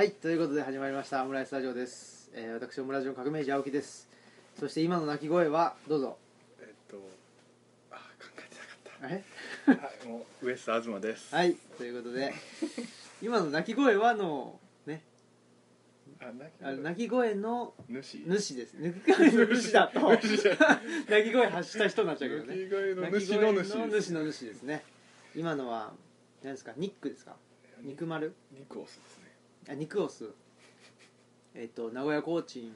はいということで始まりましたオムライスラジオです、えー、私オムラジオ革命児青木です。そして今の鳴き声はどうぞ。えっとあ考えてなかった。はいもうウエスト東です。はいということで今の鳴き声はのね？あ鳴き声。の主。主です。鳴き声の主だと 鳴き声発した人になっちゃうけどね。鳴き声の主の主主の主ですね。今のは何ですか？ニックですか？肉丸？肉オスですねあ肉オスえっ、と名古屋コーチン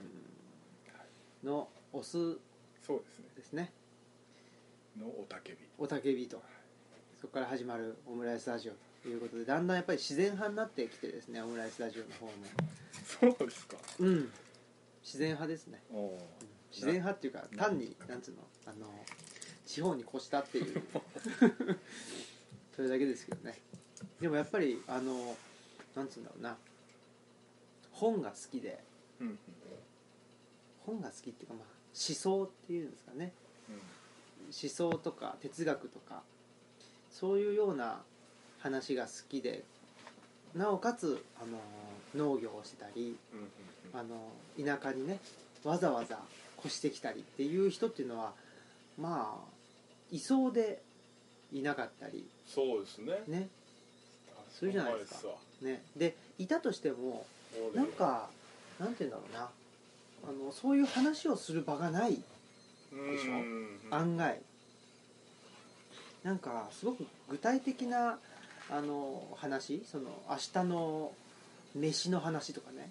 のオスそうですね。ですね。のおたけび。おたけびと。そこから始まるオムライスラジオということでだんだんやっぱり自然派になってきてですねオムライスラジオの方も。そうですか。うん。自然派ですね。おお自然派っていうか単になんつうの？あの地方に越したっていう。それだけですけどね。でもやっぱりあのなんつうんだろうな本が好きで。うん。うん本が好きっていうかまあ思想っていうんですかね。思想とか哲学とかそういうような話が好きで。なおかつあの農業をしてたりあの田舎にねわざわざ越してきたりっていう人っていうのはまあいそうでいなかったり。そうですね。ね。そういうじゃないですか。かね。でいたとしてもなんかなんて言うんだろうな。あのそういう話をする場がないでしょ？案外。なんかすごく具体的なあの話？その明日の飯の話とかね。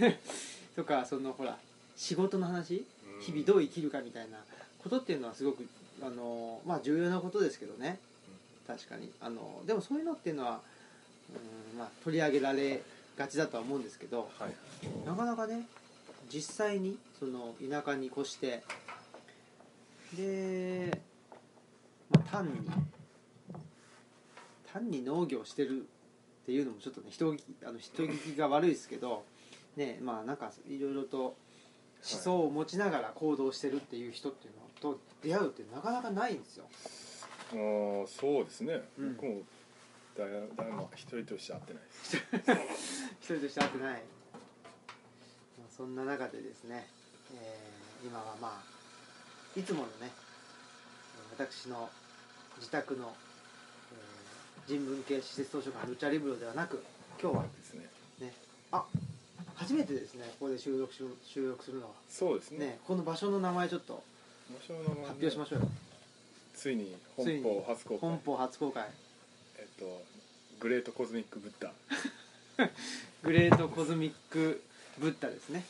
とかそのほら仕事の話？日々どう生きるかみたいな。ことっていうのはすごくあの、まあ、重要なことですけどね。確かに。あのでもそういうのっていうのはうん、まあ、取り上げられがちだとは思うんですけどはい。なかなかね実際にその田舎に越してで、まあ、単に単に農業してるっていうのもちょっとね人聞きあの人聞きが悪いですけどねまあなんかいろいろと思想を持ちながら行動してるっていう人っていうのと出会うってなかなかないんですよ。あーそうですね。うん。僕もだ誰も一人として会ってない？で す一人として会ってない、まあ、そんな中でですね、えー今はまあいつものね私の自宅の、えー人文系施設図書館ルチャリブロではなく今日はですね。ねあ初めてですねここで収録し収録するのは。そうですね。ねこの場所の名前ちょっと発表しましょうよ。ついに本邦初公開。本邦初公開えっとグレートコズミックブッダ。グレートコズミックブッダですね。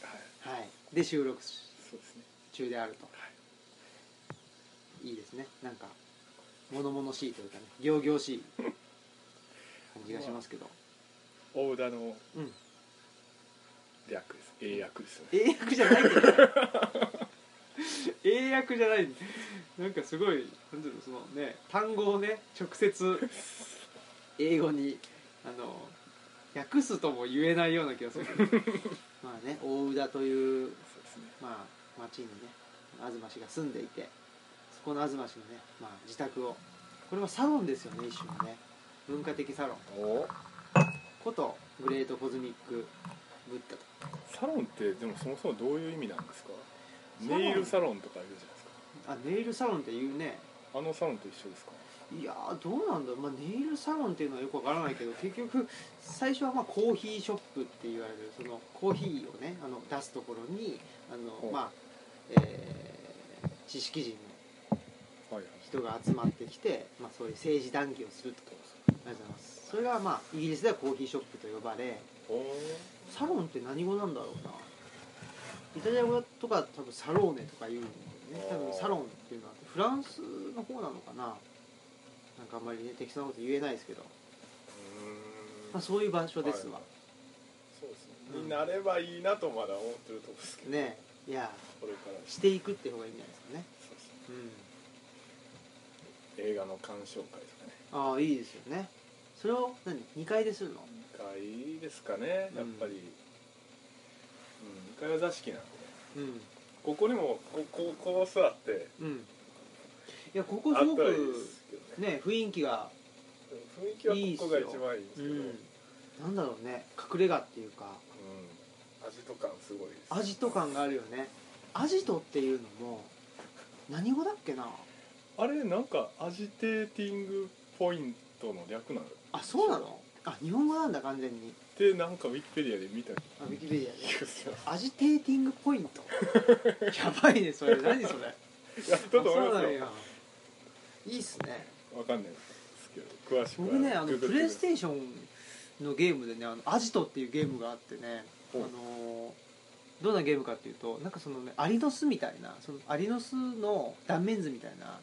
はい。はい。で収録そうですね。中であると。はい。いいですね。なんか物々しいというかね仰々しい感じがしますけど。大田のうん。略です。英訳ですね。英訳じゃない。けど英訳じゃない。なんかすごいなんていうのそのね単語をね直接英語にあの訳すとも言えないような気がする。まあね大宇田というね。まあ町にね東氏が住んでいてそこの東氏のね、まあ、自宅をこれはサロンですよね一種のね。文化的サロン。おことグレートコズミックブッダと。サロンってでもそもそもどういう意味なんですか？ネイルサロンとかいるじゃないですか。あネイルサロンっていうね。あのサロンと一緒ですか？いやーどうなんだろう、まあ、ネイルサロンっていうのはよくわからないけど結局最初はまあコーヒーショップって言われるそのコーヒーをねあの出すところにあの、まあえー知識人の人が集まってきて、まあ、そういう政治談義をすると。ありがとうございます。それがまあイギリスではコーヒーショップと呼ばれサロンって何語なんだろうな。イタリア語とか多分サローネとか言うんだよね。多分サロンっていうのはフランスの方なのかななんかあんまりね適当なこと言えないですけど、うーん。まあ、そういう場所ですわ、はいそうですね。うんになればいいなとまだ思ってるとこですけど。ね。いやこれからしていくっていう方がいいんじゃないですかね。そうですねうん。映画の鑑賞会とかね。ああいいですよね。それを何？2階でするの？2階ですかね。やっぱり、うん2階は座敷なんで。うん。ここにもこここう座ってうんいやここすごくねね。雰囲気が雰囲気はここが一番いいんですけど。うん。なんだろうね。隠れ家っていうか。うん。味と感すごいです。アジト感があるよね。アジトっていうのも何語だっけな？あれなんかアジテーティングポイントの略なの？あそうなの？あ日本語なんだ完全に。でなんかウィキペディアで見たあウィキペディアで？アジテーティングポイント？やばいねそれ。何それ？やったと思いますよ。あそうなんやいいっすね。わかんないですけど詳しくは僕ねあのプレイステーションのゲームでね「あのアジト」っていうゲームがあってねあほうのどんなゲームかっていうとなんかそのねアリの巣みたいなそのアリの巣の断面図みたいな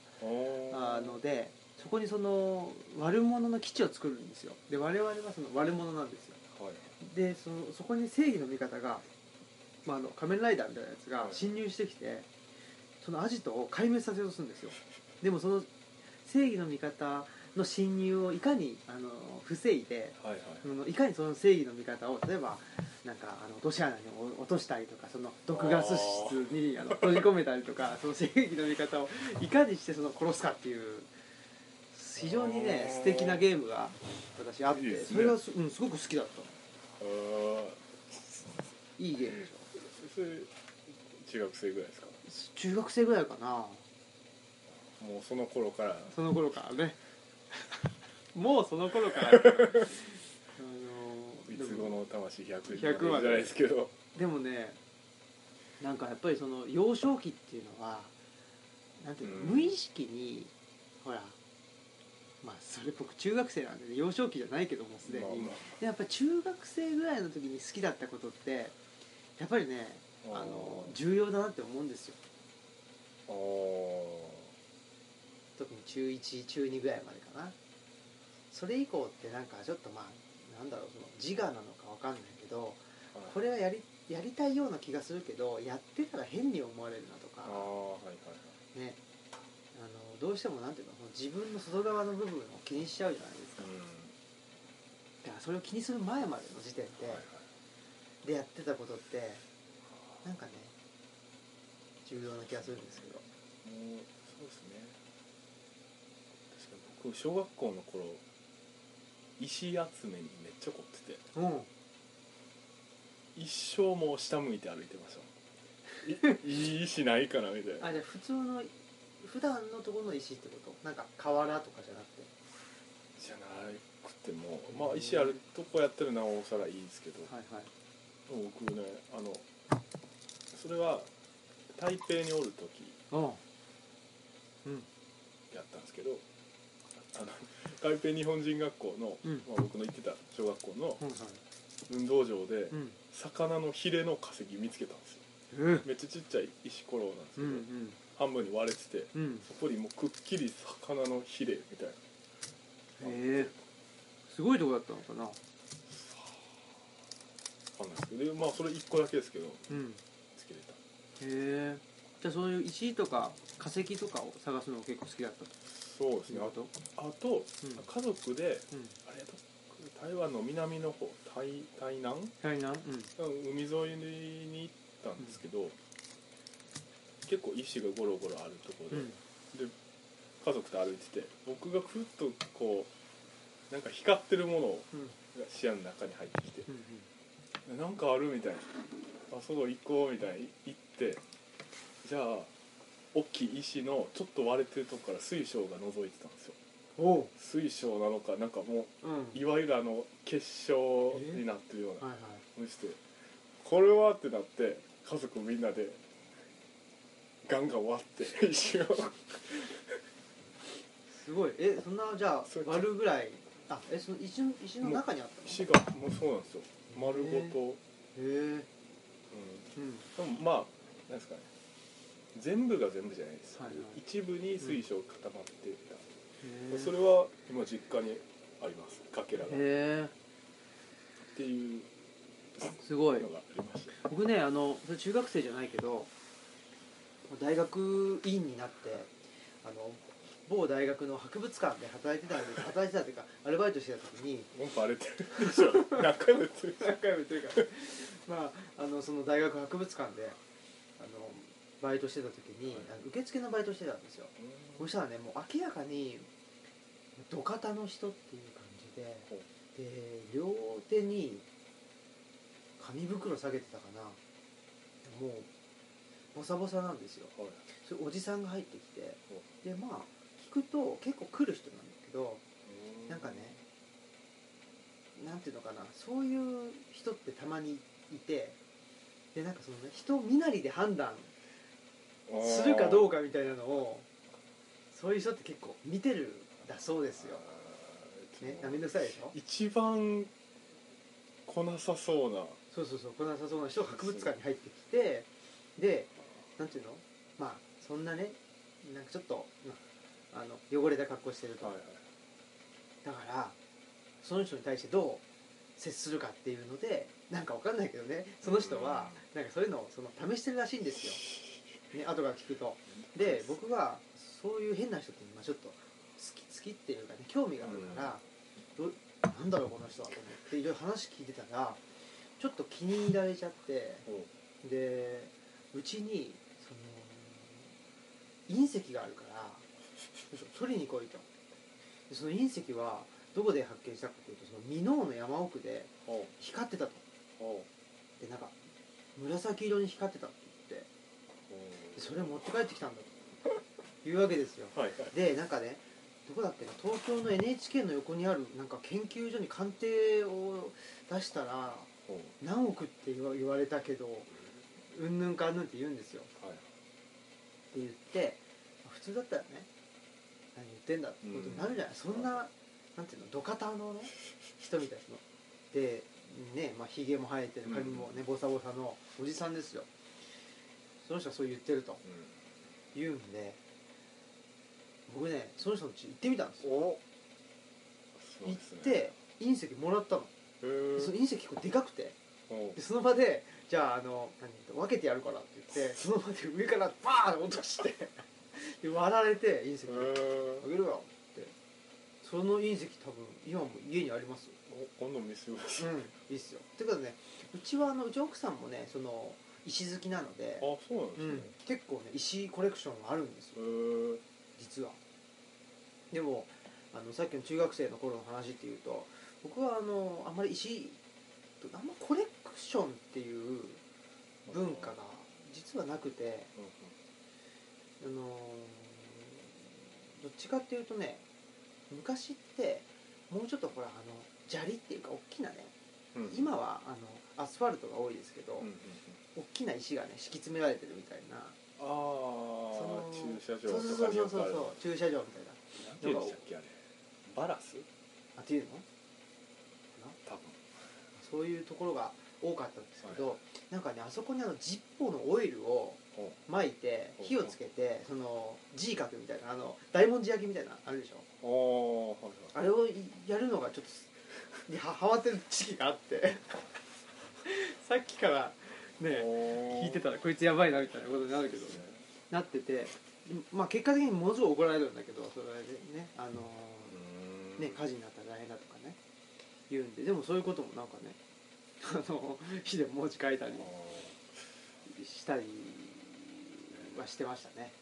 あのでそこにその悪者の基地を作るんですよ。で我々はその悪者なんですよ。はい。でそのそこに正義の味方が、まあ、あの仮面ライダーみたいなやつがはい。侵入してきてそのアジトを壊滅させようとするんですよ。でもその正義の味方の侵入をいかにあの防いではいはい。そのいかにその正義の味方を例えばなんかあの落とし穴に落としたりとかその毒ガス室にあの閉じ込めたりとか その正義の味方をいかにしてその殺すかっていう非常にね素敵なゲームが私あってね。それがす,、うん、すごく好きだった。いいゲームでしょ。それ中学生ぐらいですか？中学生ぐらいかなもうその頃から。その頃からね。もうその頃から。あの三つ子の魂100 100までじゃないですけど。でもねなんかやっぱりその幼少期っていうのはなんていうの、うん。無意識にほらまあそれ僕中学生なんで、ね、幼少期じゃないけどもすでに、まあまでやっぱり中学生ぐらいの時に好きだったことってやっぱりねああの重要だなって思うんですよ特に中1中2ぐらいまでかな。それ以降ってなんかちょっとまあなんだろうその自我なのかわかんないけどこれはやりやりたいような気がするけどやってたら変に思われるなとか。ああはいはいね。あのどうしてもなんていうの自分の外側の部分を気にしちゃうじゃないですか。はいだからそれを気にする前までの時点でうんはいはい。でやってたことってなんかね重要な気がするんですけど。もうそうですね僕小学校の頃石集めにめっちゃ凝ってて。うん。一生もう下向いて歩いてました。もんい いい石ないかなみたいな。あじゃあ普通の普段のところの石ってこと？なんか瓦とかじゃなくて。じゃなくてもまあ石あるとこやったらなおさらいいですけど、はいはい。僕ねあのそれは台北におる時うん。うん。やったんですけどあの台北日本人学校の、うん。まあ、僕の行ってた小学校の運動場で、うん。魚のヒレの化石見つけたんですよ。うん。めっちゃちっちゃい石ころなんですけど、うん半分に割れててうん。そこにもうくっきり魚のヒレみたいな。へえ。すごいとこだったのかな。わかんないですけど。でまあそれ1個だけですけどうん。見つけれた。へえ。じゃあそういう石とか化石とかを探すのが結構好きだったとそうですね。あとあと、うん。家族でうん。あれど台湾の南の方台台南？台南？海沿いに行ったんですけど、結構石がゴロゴロあるところうんで、うん。で家族と歩いてて僕がふっとこうなんか光ってるものうん。が視野の中に入ってきてうん。なんかあるみたいな。あそこ行こうみたいに行ってじゃあ大きい石のちょっと割れてるとこから水晶が覗いてたんですよ。おう。水晶なのかなんかもうん。ういわゆるあの結晶になってるような。はいはい。そしてこれはってなって家族みんなでガンガン割って 石をすごい。えそんなじゃあそれ割るぐらいあえその石の石の中にあったの？石がもうそうなんですよ。丸ごと、へえうん。うん。でもまあなんですかね全部が全部じゃないです、はいはい。一部に水晶固まってた、へえそれは今実家にあります。かけらが。っへていうえすごいのがありました僕ねあの中学生じゃないけど大学院になってあの某大学の博物館で働いてたんで働いてたっていうかアルバイトしてた時に文句荒れてるでしょ。何回も言って。る何回も言ってるか。らまああのその大学博物館であのバイトしてた時にあの受付のバイトしてたんですよ。そしたらねもう明らかに土方の人っていう感じでで両手に紙袋下げてたかな。もうボサボサなんですよ。はい。それおじさんが入ってきてでまあ聞くと結構来る人なんだけどなんかねなんていうのかなそういう人ってたまにいてでなんかそのね人身なりで判断するかどうかかみたいなのをそういう人って結構見てるんだそうですよ、ね、なめんどくさいでしょ？一番来なさそうな。そうそうそう来なさそうな人が博物館に入ってきてでなんていうの？まあそんなねなんかちょっと、まあ、あの汚れた格好してると、はいはい。だからその人に対してどう接するかっていうのでなんかわかんないけどね。その人はなんかそういうのをその試してるらしいんですよ、ね後から聞くと。で僕はそういう変な人ってまあちょっと好き好きっていうかね興味があるから、どなんだろうこの人はと思っていろいろ話聞いてたらちょっと気に入られちゃっておでうちにその隕石があるから取りに来いと。でその隕石はどこで発見したかというとその箕面の山奥でお光ってたと。おでなんか紫色に光ってたって言って。でそれを持って帰ってきたんだというわけですよ。はいはい。でなんかねどこだっけな？東京の NHK の横にあるなんか研究所に鑑定を出したらお何億って言われたけどうんぬんかんぬんって言うんですよ。はい。って言って普通だったらね何言ってんだってことになるじゃない、そんななんていうの土方のね人みたいなの。でねまあひげも生えてる髪もねボサボサのおじさんですよその人はそう言ってると。言うんで僕ねその人の家行ってみたんですよ。お。そう行って隕石もらったの。その隕石結構でかくて。お。でその場でじゃああの何分けてやるからって言って その場で上からバーン落としてで割られて隕石あげるよって。その隕石多分今も家にありますよ。お今度見せてくださいうんいいっすよ。ってことでねうちはあのうち奥さんもねその石好きなのであ、そうなんですね。うん、結構ね石コレクションがあるんですよ。実は。でもあのさっきの中学生の頃の話っていうと僕はあのあんまり石あんまコレクションっていう文化が実はなくてあのどっちかっていうとね昔ってもうちょっとほらあの砂利っていうか大きなねうんうん。今はあのアスファルトが多いですけど、うんうんうん。大きな石がね敷き詰められてるみたいな。ああ駐車場そうそうそうそうそう駐車場みたいな。なんていうんでしたっけあれ。バラス？あっていうの？多分。そういうところが多かったんですけど、なんかねあそこにあのジッポーのオイルをお巻いて火をつけてその G 角みたいなあの大文字焼きみたいなのあるでしょ？あれをやるのがちょっとハマってる時期があってさっきからね聞いてたらこいつやばいなみたいなことになるけど。なってて。まあ結果的にものすごい怒られるんだけどそれでねあのうーん。ね火事になったら大変だとかね言うんで。でもそういうこともなんかね あの火で持ち帰ったりあしたりはしてましたね。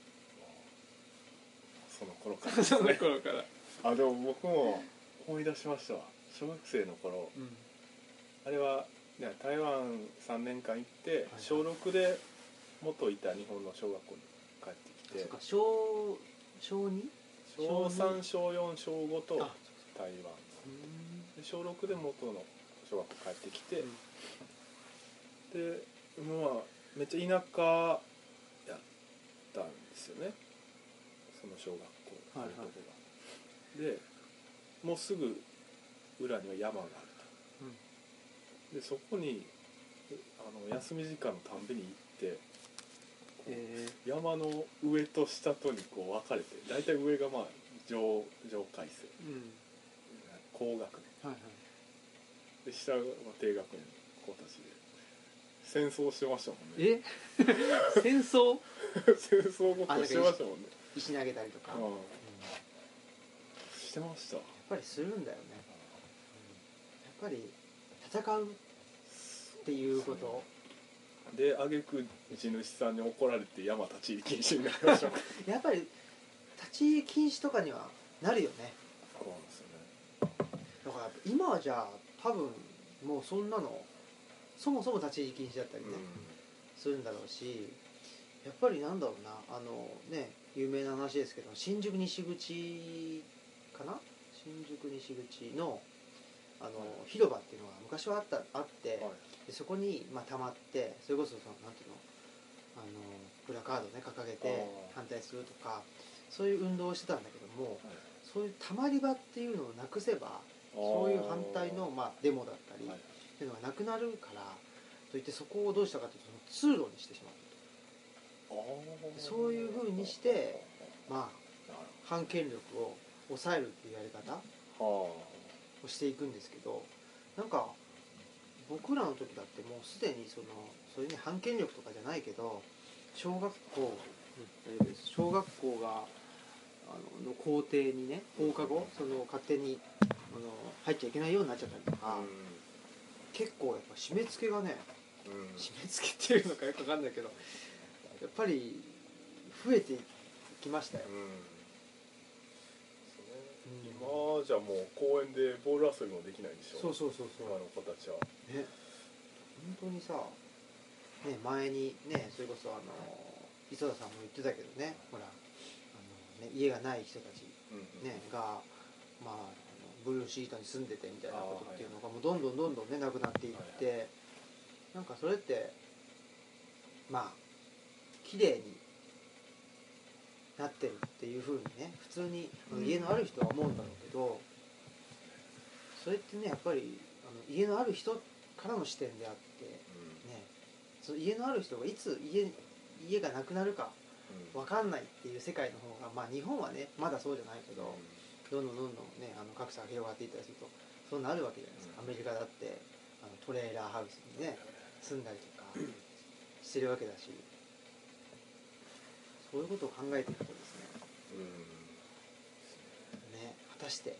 ー その頃から。で すそのね頃から。あでも僕も思い出しましたわ。小学生の頃。うん。あれは、ね、台湾3年間行って、はい小6で元いた日本の小学校に帰ってきて。そっか小小 2? 小3小4小5とあ台湾で小6で元の小学校帰ってきて、でまあめっちゃ田舎やったんですよね。その小学校はいはいそうい。うとこが、でもうすぐ裏には山がある。と、でそこにあの休み時間のたんびに行ってえ山の上と下とにこう分かれて大体上がまあ上上階生ーうん。高学年はいはい。で下が低学年の子たちで。戦争してましたもんね。え？戦争？戦争ごっこしてましたもんね。石投げたりとか、うん。やっうんしてました。ぱりするんだよね、やっぱり戦うっていうこと。で挙句地主さんに怒られて山立ち入り禁止になりましう。やっぱり立ち入り禁止とかにはなるよね。なんですよね。だから今はじゃあ多分もうそんなのそもそも立ち入り禁止だったりね、するんだろうしやっぱりなんだろうなあのね有名な話ですけど新宿西口かな？新宿西口のあの、広場っていうのが昔はあったあって、はい。でそこにまあ溜まってそれこそそのなんていうのあのプラカードね掲げて反対するとかそういう運動をしてたんだけどもはい。そういうたまり場っていうのをなくせばそういう反対の、まあ、デモだったり、はい。っていうのがなくなるからといってそこをどうしたかというとその通路にしてしまう。そういう風にしてまあ反権力を抑えるっていうやり方ほをしていくんですけどなんか僕らの時だってもうすでにそのそういうね反権力とかじゃないけど小学校、小学校があのの校庭にね放課後その勝手にあの入っちゃいけないようになっちゃったりとか、は結構やっぱ締め付けがねうん。うん締め付けっていうのかよくわかんないけどやっぱり増えていきましたよ、うんうん今じゃもう公園でボール遊びもできないでしょ？そうそうそうそう。今の子たちは。ね本当にさ、ね、前にねそれこそあの磯田さんも言ってたけどねほらあの、ね、家がない人たち、うんね、が、まあ、あのブルーシートに住んでてみたいなことっていうのがもうどんどんどんどんねなくなっていって、なんかそれってまあ綺麗になってるっていうふうにね普通に家のある人は思うんだろうけど、それってねやっぱりあの家のある人からの視点であってねその家のある人がいつ家家がなくなるかうん。分かんないっていう世界の方がまあ日本はねまだそうじゃないけど、どんどんどんどんねあの格差が広がっていったりするとそうなるわけじゃないですか、うん。アメリカだってあのトレーラーハウスにね住んだりとかしてるわけだしそういうことを考えていくとですうん。ねね果たして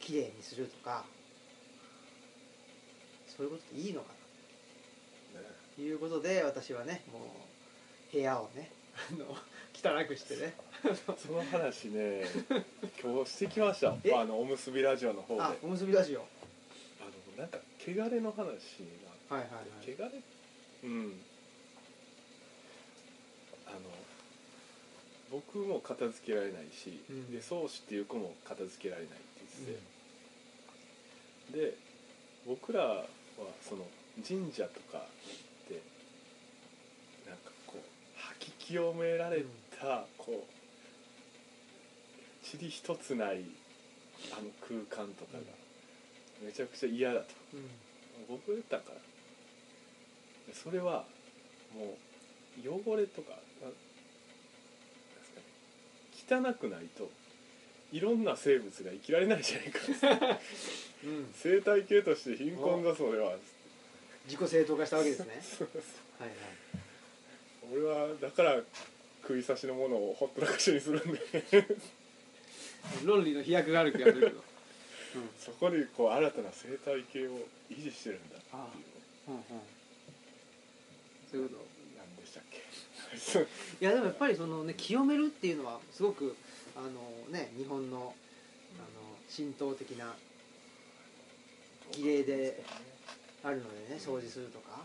綺麗にするとかそういうことっていいのかね。ということで私はねもう部屋をね あの汚くしてね。その話ね今日してきました。え？あのおむすびラジオの方で。ああおむすびラジオ。のなんか汚れの話がはいはいはい。汚れうんあの僕も片付けられないし、うん。で宗師っていう子も片付けられないって言ってて、で僕らはその神社とかでなんかこう吐き清められた、こう塵一つないあの空間とかがめちゃくちゃ嫌だと。うん。うん僕言ったから。でそれはもう汚れとかなんですかね汚くないといろんな生物が生きられないじゃないか。うん。生態系として貧困だそれは。自己正当化したわけですね。はいはい。俺はだから食い差しのものをほったらかしにするんで。論理の飛躍がある気がするけど、うん。そこにこう新たな生態系を維持してるんだっていう。うんうん、そういうこといやでもやっぱりそのね清めるっていうのはすごくあのね日本のあの神道的な儀礼であるのでね掃除するとか。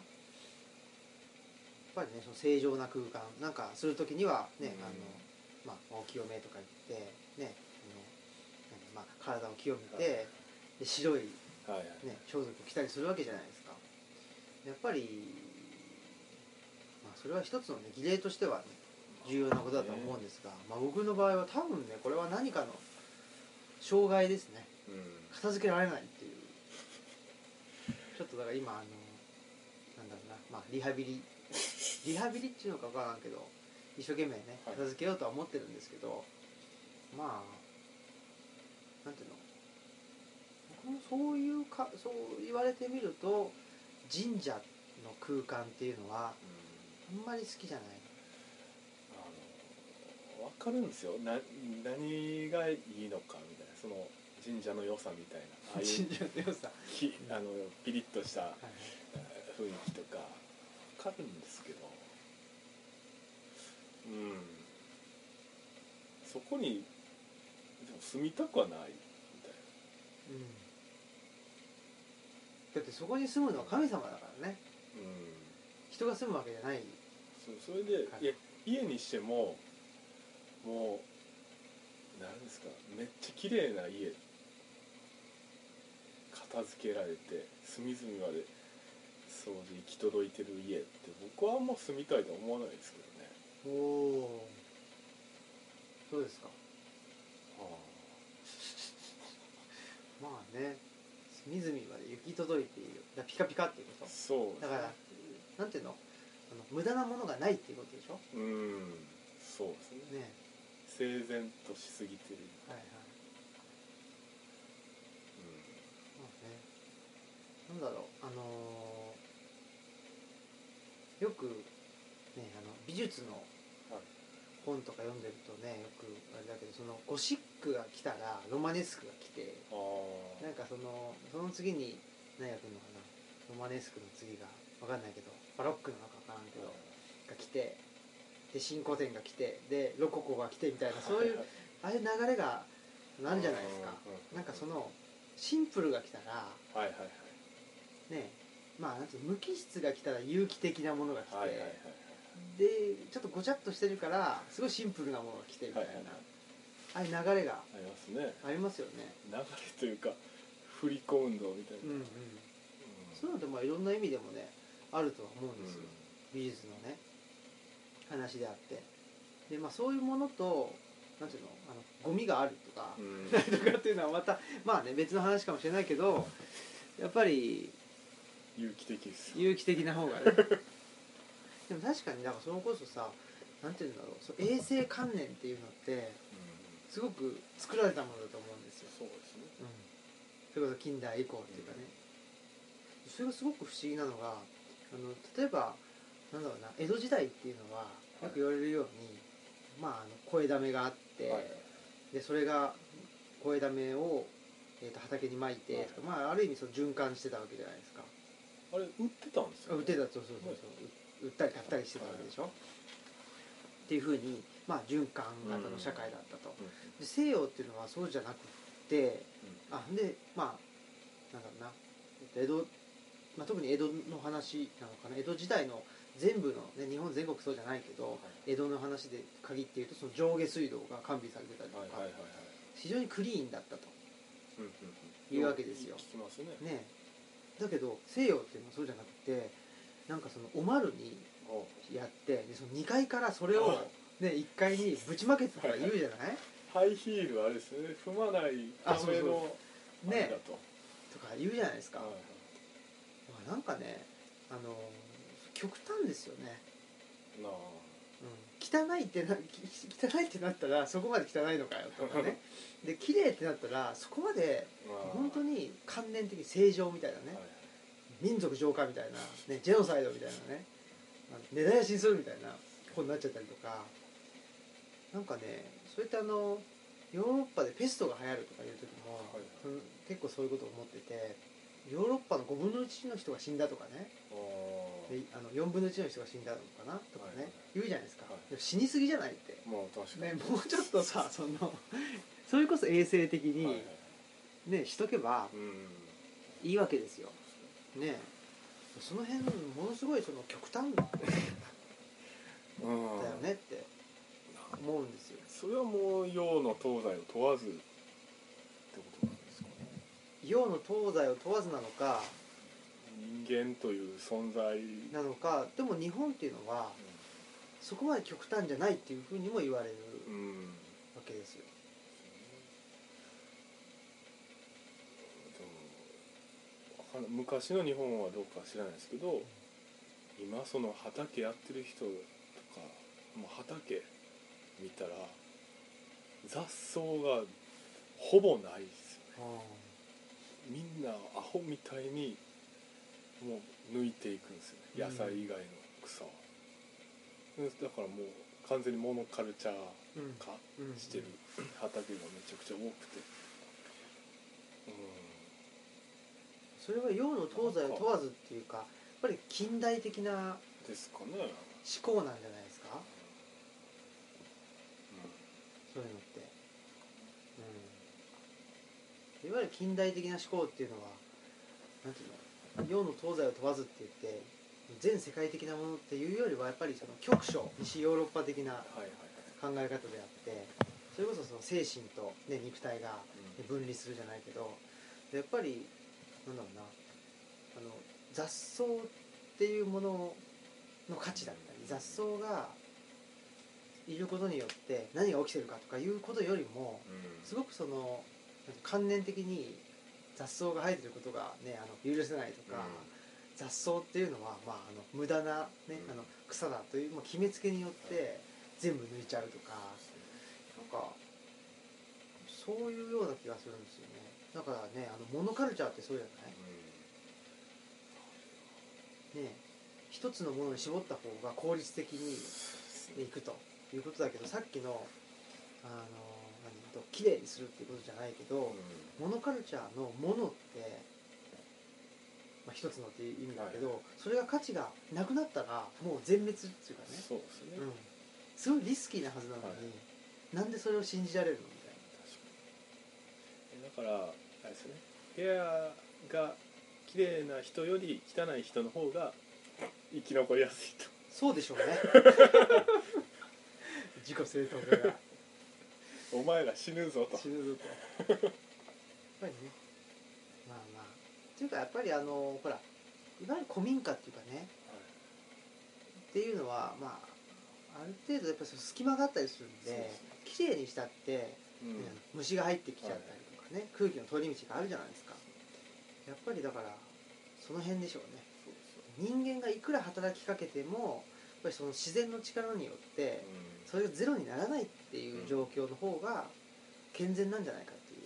やっぱりねその正常な空間なんかする時にはね、うん。あのまあお清めとか言ってねあの、まあ、体を清めてで白いはいはい。ね、装束を着たりするわけじゃないですか。やっぱり、まあ、それは一つの、ね、儀礼としては、ね、重要なことだと思うんですが、まあ、僕の場合は多分ねこれは何かの障害ですね。うん。片付けられないっていう。ちょっとだから今あのなんだろうな、まあ、リハビリ。リハビリっていうのか分からんけど一生懸命ねはい。片付けようとは思ってるんですけど、まあなんていうの？僕もそういうかそう言われてみると神社の空間っていうのはうんまり好きじゃない。あの分かるんですよ。な何がいいのかみたいな。その神社の良さみたいな。ああいう神社の良さ。あのピリッとした雰囲気とか。分かるんですけど。うん。そこにでも住みたくはないみたいな、うん、だってそこに住むのは神様だからね、うん、人が住むわけじゃないそうそれで、はい。いや家にしてももうなんですかめっちゃ綺麗な家。片付けられて隅々まで掃除行き届いてる家って僕はあんま住みたいとは思わないですけどね。おおそうですか。まあね。隅々まで行き届いている。ピカピカっていうこそうとだからなんていうの？あの無駄なものがないっていうことでしょ？うんそうですね。ね。整然としすぎてる、はいはい。まあねなんだろうあのーよくねあの美術のはい。本とか読んでるとねよくあれだけどそのゴシックが来たらロマネスクが来てああなんかそのその次に何やるのかな？ロマネスクの次が分かんないけどバロックなのか分からんけどが来てで新古典が来てでロココが来てみたいなそういう ああいう流れがなんじゃないですか。なんかそのシンプルが来たらはいはいはい。ねまあなんて無機質が来たら有機的なものが来て、はいはいはいでちょっとごちゃっとしてるからすごいシンプルなものが来てみたいな、はいはいああいう流れがありますね。ありますよね。流れというか振り子運動みたいな、うんうん。そういうのってまあいろんな意味でもねあるとは思うんですよ、美術のね話であって。でまあそういうものとなんていうのあのゴミがあるとか、うん。な いとかっていうのはまたまあね別の話かもしれないけどやっぱり有機的です。よ有機的な方がね。でも確かにだからそれこそさなんていうんだろうそう衛生観念っていうのってすごく作られたものだと思うんですよ、そうですね。うん、それこそ近代以降っていうかね、それがすごく不思議なのがあの例えばなんだろうな江戸時代っていうのはよく言われるように、まああの声だめがあって、はい。でそれが声だめを、えー、と畑にまいて、はい。まあ、ある意味その循環してたわけじゃないですか。あれ売ってたんですよ、売ってたそうそうそうそう、売ったり買ったりしてたわけでしょ、っていうふうに、まあ、循環型の社会だったと、うんで西洋っていうのはそうじゃなくってあでまあなんだろうな。江戸、まあ、特に江戸の話なのかな。江戸時代の全部の、ね、日本全国そうじゃないけど、江戸の話で限って言うとその上下水道が完備されてたりとか、はいはいはいはい。非常にクリーンだったと。うんうんうん。いうわけですよ。ね。ね。だけど西洋っていうのはそうじゃなくてなんかそのおまるにおやってでその2階からそれを、ね、1階にぶちまけてとか言うじゃない？ハイヒールあれですね。踏まないためのねだと。とか言うじゃないですか、はいまあなんかねあの極端ですよね、なあ。うん、汚いってなき 汚いってなったらそこまで汚いのかよとかね。で綺麗ってなったらそこまでまあ。本当に観念的正常みたいなね。はい民族浄化みたいな、ね、ジェノサイドみたいなね。根絶やしにするみたいなことになっちゃったりとか。なんかねそういったあのヨーロッパでペストが流行るとかいう時も、はいうん結構そういうことを思っててヨーロッパの5分の1の人が死んだとかね。あであの4分の1の人が死んだのかなとかね、はい言うじゃないですか、はい。でも死にすぎじゃないって、あまあ確かに。ね、もうちょっとさその それこそ衛生的に、はいはい。ねしとけばうん。いいわけですよ。ね。その辺ものすごいその極端 だうんよねって思うんですよ。それはもう洋の東西を問わずってことなんですかね。洋の東西を問わずなのか人間という存在。なのかでも日本っていうのはそこまで極端じゃないっていうふうにも言われるうん。わけですよ。でもわかん昔の日本はどうか知らないですけど今その畑やってる人とかもう畑見たら雑草がほぼないですよね。みんなアホみたいにもう抜いていくんですよね。野菜以外の草を、でだからもう完全にモノカルチャーうん化うん。してる畑がめちゃくちゃ多くて。それは洋の東西を問わずっていうかやっぱり近代的なうんですかね、思考なんじゃないですか？そういうのって、うん、いわゆる近代的な思考っていうのはなんていうの？洋の東西を問わずって言って全世界的なものっていうよりはやっぱりその局所西ヨーロッパ的な考え方であってそれこそその精神と、ね、肉体が分離するじゃないけどやっぱりなんだろうなあの雑草っていうものの価値だったり雑草がいることによって何が起きてるかとかいうことよりもうん。すごくその観念的に雑草が生えてることが、ね、あの許せないとか、雑草っていうのは、まあ、あの無駄な、ねうん。あの草だという、まあ、決めつけによって全部抜いちゃうとかなんかそういうような気がするんですよね。だからねあのモノカルチャーってそうじゃない？ね一つのものに絞った方が効率的にいくということだけどさっきのあの何と綺麗にするっていうことじゃないけど、モノカルチャーのものって、まあ、一つのっていう意味だけど、はい。それが価値がなくなったらもう全滅っていうかね、そうですね、うん、すごいリスキーなはずなのに、はい。なんでそれを信じられるのみたい確かに。だからあれですね。部屋が綺麗な人より汚い人の方が生き残りやすいと。なそうでしょうね。自己正当化がお前ら死ぬぞと。死ぬぞと。やっぱりね。まあまあ。っていうかやっぱりあのほらいわゆる古民家っていうかね。っていうのはまあある程度やっぱりその隙間があったりするんで綺麗にしたって、うん。ね虫が入ってきちゃったりとかね、空気の通り道があるじゃないですか。やっぱりだからその辺でしょうね。人間がいくら働きかけてもやっぱりその自然の力によってうん。それがゼロにならないっていう状況の方が健全なんじゃないかっていう、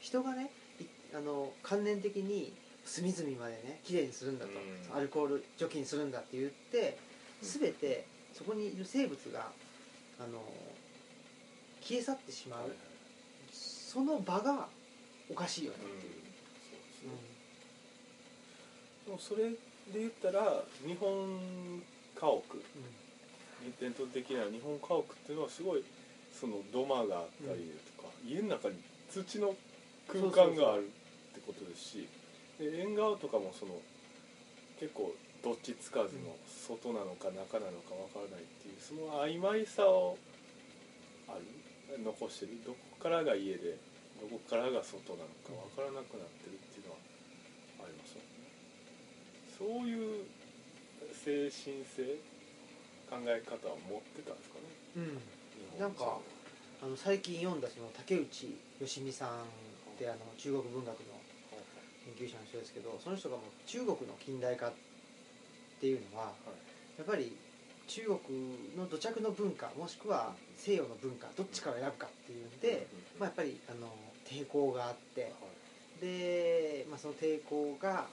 人がねいあの観念的に隅々までねきれいにするんだと、うん。アルコール除菌するんだって言って全てそこにいる生物があの消え去ってしまう、はいはい。その場がおかしいよねうんっていう、そうですね。でもそれで言ったら日本家屋伝統的な日本家屋っていうのはすごいその土間があったりとか、家の中に土の空間があるってことですしで縁側とかもその結構どっちつかずの外なのか中なのかわからないっていうその曖昧さをある。残してる。どこからが家でどこからが外なのかわからなくなってるっていうのはありますよね。そういう精神性考え方を持ってたんですかね。うん。なんかあの最近読んだその竹内義美さんってあの中国文学の研究者の人ですけどその人がもう中国の近代化っていうのはやっぱり中国の土着の文化もしくは西洋の文化どっちから選ぶかっていうんで、まあ、やっぱりあの抵抗があってで、まあ、その抵抗が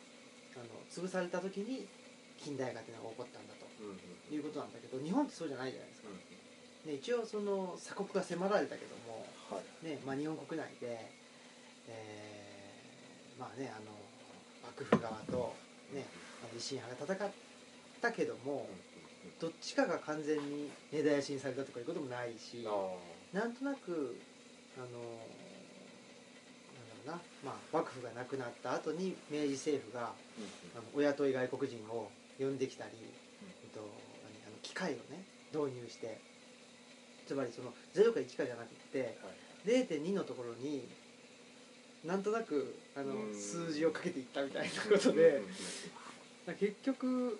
あの潰された時に近代化っていうのが起こったんだということなんだけど日本ってそうじゃないじゃないですか、ね、一応その鎖国が迫られたけども、ねまあ、日本国内で、えーまあねあの幕府側と、ね、まあ維新派が戦ったけどもどっちかが完全に根絶やしにされたとかいうこともないしなんとなくあのなんだろうな、まあ、幕府がなくなった後に明治政府があのお雇い外国人を呼んできたり、えっと、何あの機械をね導入して。つまりその0か1かじゃなくって0.2のところになんとなくあのうん。数字をかけていったみたいなことで結局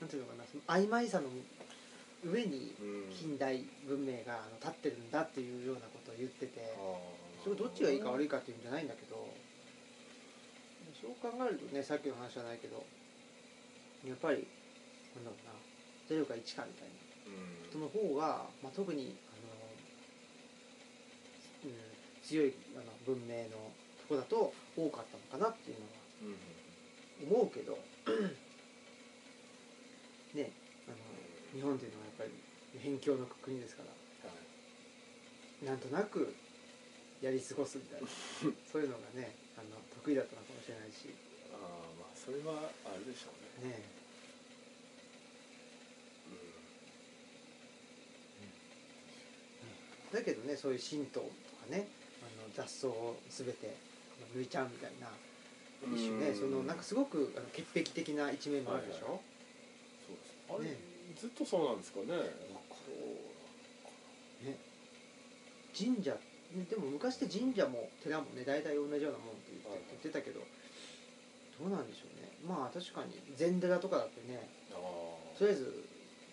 なんていうのかなその曖昧さの上に近代文明が立ってるんだっていうようなことを言っててそれどっちがいいか悪いかっていうんじゃないんだけどそう考えるとねさっきの話じゃないけどやっぱりなんだろうな0か1かみたいな。人の方が、まあ、特にあの、うん、強いあの文明のとこだと多かったのかなっていうのは思うけど。ねあの日本というのはやっぱり辺境の国ですから。なんとなくやり過ごすみたいな。そういうのがねあの得意だったのかもしれないし。ああまあそれはあるでしょうね。ねだけどねそういう神道とかねあの雑草を全て抜いちゃうみたいな一種ねうんそのなんかすごくあの潔癖的な一面もあるでしょ、そうです。あれ、ね。ずっとそうなんですかね？ね神社ねでも昔って神社も寺もね大体同じようなもんって言って,、はい言ってたけどどうなんでしょうね。まあ確かに禅寺とかだってねとりあえず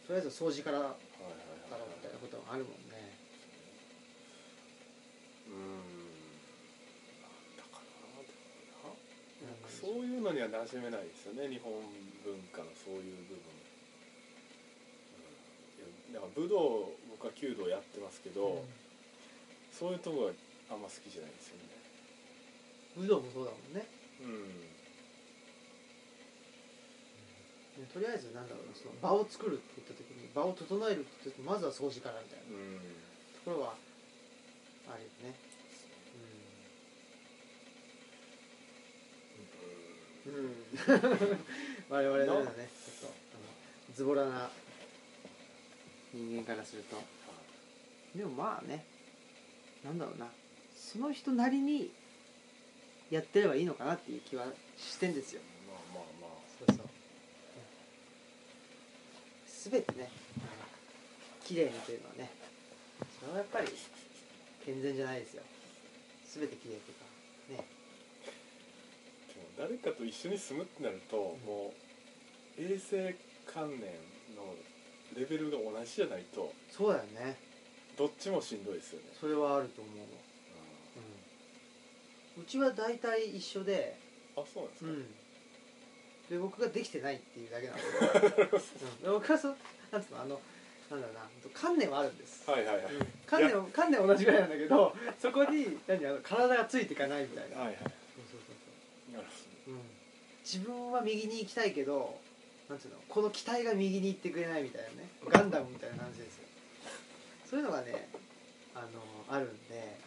とりあえず掃除からだろはいはいはい。みたいなことがあるもんねうんだからでもななんかそういうのには馴染めないですよね日本文化のそういう部分、うん、いやだから武道僕は弓道やってますけど、そういうとこがあんま好きじゃないですよね。武道もそうだもんね。うん。ねとりあえずなんだろうなその場を作るって言った時に場を整えるって言った時まずは掃除からみたいなうん。ところはあるよねうん、うん、我々のねちょっとあのズボラな人間からすると。でもまあねなんだろうな。その人なりにやってればいいのかなっていう気はしてんですよ。まあまあまあ。そうそう。全てね綺麗にというのはねそれはやっぱり健全じゃないですよ。全て綺麗というか誰かと一緒に住むってなると、もう衛生観念のレベルが同じじゃないとそうだよね。どっちもしんどいですよね、それはあると思うわ。うん、うちは大体一緒であそうなんですか、うん。で僕ができてないっていうだけなんだけど、うん、で僕はそうなんつうのあのなんだろうな。観念はあるんです、はいはいはい、うん。観念は観念は同じぐらいなんだけどそこに何？あの体がついていかないみたいな、はいはい。そうそうそうなるそう、うん、自分は右に行きたいけどなんつうのこの機体が右に行ってくれないみたいなねガンダムみたいな感じですよ。そういうのがねあのあるんで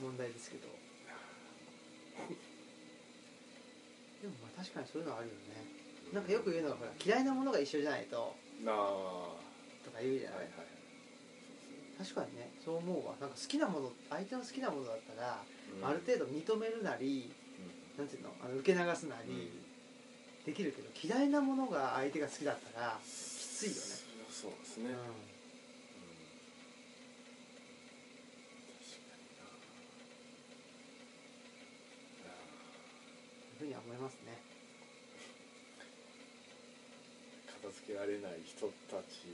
問題ですけど。でもまあ確かにそういうのはあるよね。なんかよく言うのはほら嫌いなものが一緒じゃないとなあはとか言うじゃない、いはい。確かにねそう思うわ。なんか好きなもの相手の好きなものだったら、うん。ある程度認めるなりなんていうのあの受け流すなり、できるけど嫌いなものが相手が好きだったらきついよね、そうですね、うん。ふうには思いますね。片付けられない人たち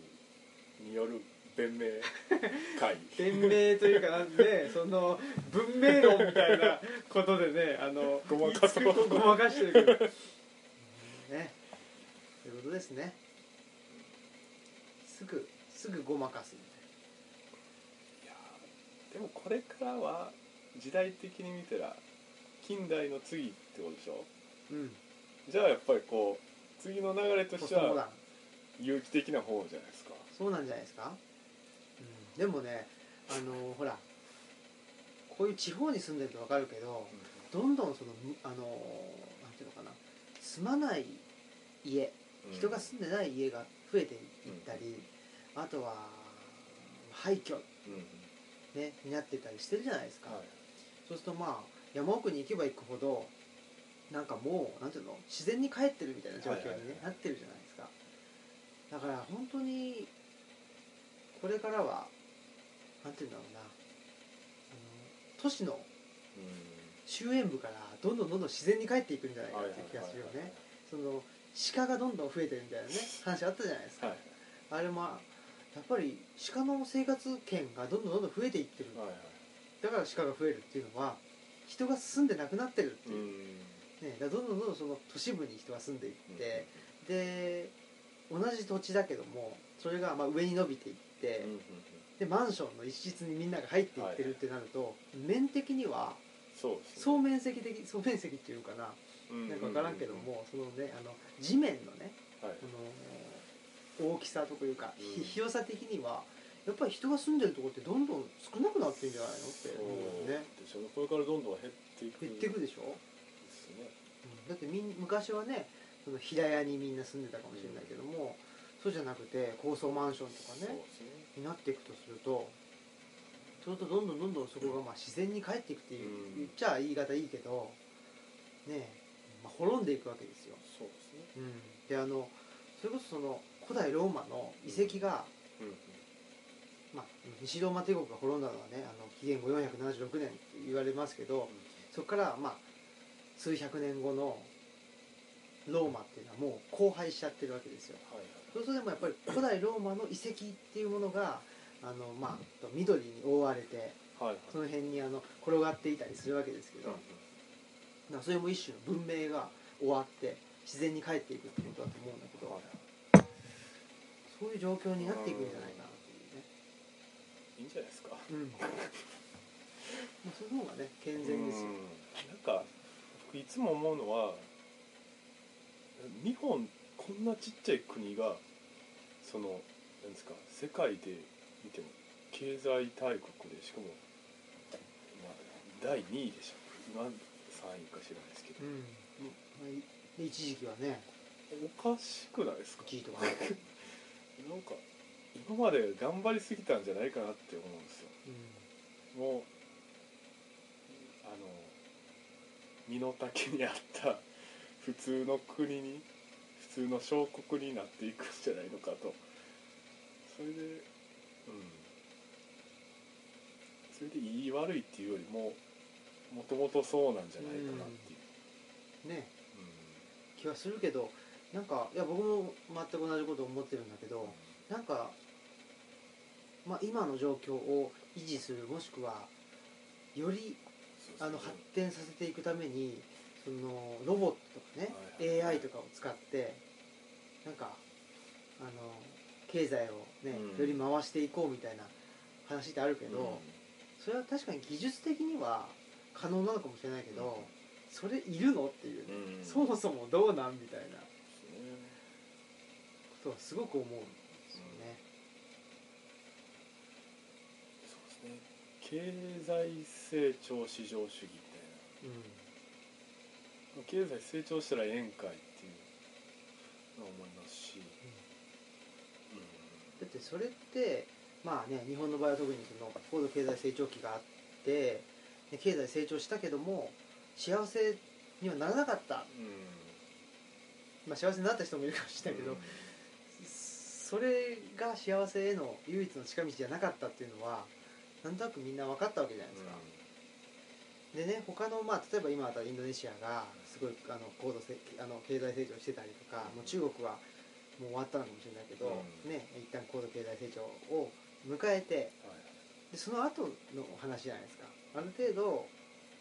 による弁明会。弁明というかなんでその文明論みたいなことでねあのごまかそう。ごまかしてるけど。ね。ということですね。すぐすぐごまかすみいやーでもこれからは時代的に見たら近代の次ってことでしょ？たいなうん。じゃあやっぱりこう次の流れとしては有機的な方じゃないですか。そうなんじゃないですか、うん、でもねあのほらこういう地方に住んでると分かるけどどんどんそのむあのなんていうのかな住まない家人が住んでない家が増えていったり、あとは廃墟、ね、になってたりしてるじゃないですか、はい。そうするとまあ山奥に行けば行くほどなんかもうなんていうの自然に帰ってるみたいな状況に、ねはいはい。はいなってるじゃないですか。だから本当にこれからはなんていうんだろうな。あの都市のうん。終焉部からどんどんどんどん自然に帰っていくんじゃないかはいっていう気がするよね。その鹿がどんどん増えてるみたいなね話あったじゃないですか、はい。あれもやっぱり鹿の生活圏がどんどんどんどん増えていってる。はいはい。だから鹿が増えるっていうのは人が住んでなくなってるっていう、うん。ね、だどんどんどんどんその都市部に人が住んでいって、で同じ土地だけどもそれがまあ上に伸びていって、うんうんうんでマンションの一室にみんなが入っていってるってなると、面的にはそうですね。総面積的 総面積っていうかな。うん。なんか分からんけども、そのねあの地面のねはい。あの大きさというか、うん。広さ的にはやっぱり人が住んでるところってどんどん少なくなってんじゃないのって思うよね。でしょうね。これからどんどん減っていく。減っていくでしょ、ですね。うん。だってみん昔はねその平屋にみんな住んでたかもしれないけども、そうじゃなくて高層マンションとかそうねですねになっていくとするとそれとどんどんどんどんそこがまあ自然に帰っていくっていう、うん。言っちゃ言い方いいけどね、まあ、滅んでいくわけですよ、そうですね。うん、であのそれこそその古代ローマの遺跡が、うん。まあ、西ローマ帝国が滅んだのはねあの紀元後476年って言われますけどそこからまあ数百年後のローマっていうのはもう荒廃しちゃってるわけですよ。はいそうするとでもやっぱり古代ローマの遺跡っていうものがあの、まあ、緑に覆われてはいはい。その辺にあの転がっていたりするわけですけど、うんなんかそれも一種の文明が終わって自然に帰っていくってことだと思うんだけど、はいそういう状況になっていくんじゃないかなっていうね。いいんじゃないですか。うん。まあその方がね健全ですよ、うん。なんか僕いつも思うのは日本こんなちっちゃい国がそのなんですか世界で見ても経済大国でしかも、まあ、第2位でしょ今3位か知らないですけど。うん。一時期はね。おかしくないですか？1位とか。ね、なんか今まで頑張りすぎたんじゃないかなって思うんですよ。うもうあの身の丈に合った普通の国に普通の小国になっていくんじゃないのかと。それでうん。それでいい悪いっていうよりももともとそうなんじゃないかなっていう、ん、ね。う気はするけどなんかいや僕も全く同じこと思ってるんだけどん。なんか、まあ、今の状況を維持するもしくはよりあの発展させていくためにそのロボットとかね、はいはい AI とかを使ってなんかあの経済をね、うん。より回していこうみたいな話ってあるけど、それは確かに技術的には可能なのかもしれないけど、それいるのっていうね、うん。そもそもどうなんみたいな。うんことはすごく思うんですよね。そうですね。経済成長至上主義みたいな。うん経済成長したらええんかいっていうのは思いますし、だってそれってまあね日本の場合は特にその高度経済成長期があってで経済成長したけども幸せにはならなかった、うん。まあ、幸せになった人もいるかもしれないけど、それが幸せへの唯一の近道じゃなかったっていうのはなんとなくみんな分かったわけじゃないですか。でね他のまあ例えば今だったらインドネシアがすごいあの高度せあの経済成長してたりとかもう中国はもう終わったのかもしれないけど、うん。ね一旦高度経済成長を迎えてはい。でその後の話じゃないですか。ある程度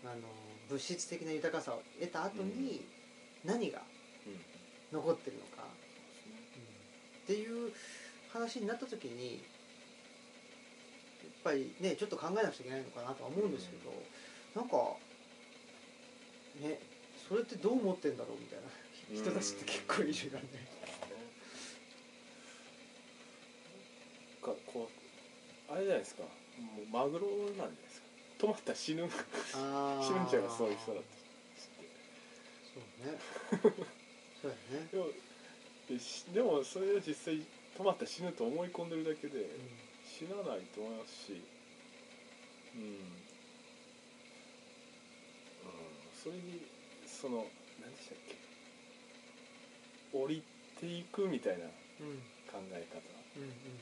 あの物質的な豊かさを得た後に何がうん。残ってるのか、そうですね。っていう話になった時にやっぱりねちょっと考えなくちゃいけないのかなとは思うんですけど、なんかねそれってどう思ってんだろうみたいな。人たちって結構いるよね。かこうあれじゃないですか。もうマグロなんじゃないですか。止まったら死ぬ。死ぬんちゃうかそういう人だって。そうね。そうやね、でもでもそれを実際止まったら死ぬと思い込んでるだけで、う死なないと思いますし。うん、うん、それにその何でしたっけ？降りていくみたいな考んうん。え方うんうん。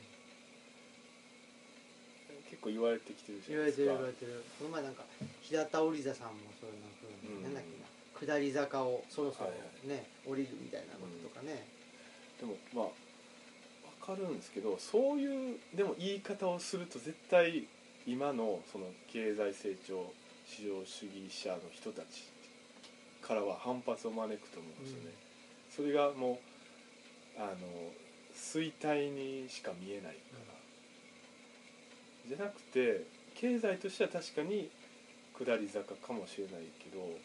結構言われてきてるじ言われてゃないですか。る言われてる。この前なんか平田織座さんもそういうふうに、うん。なんだっけな？下り坂をそろそろはいはね、降りるみたいなこととかね、でもまあ分かるんですけどそういうでも言い方をすると絶対今のその経済成長市場主義者の人たちからは反発を招くと思うんですよね、それがもうあの衰退にしか見えないから、じゃなくて経済としては確かに下り坂かもしれないけど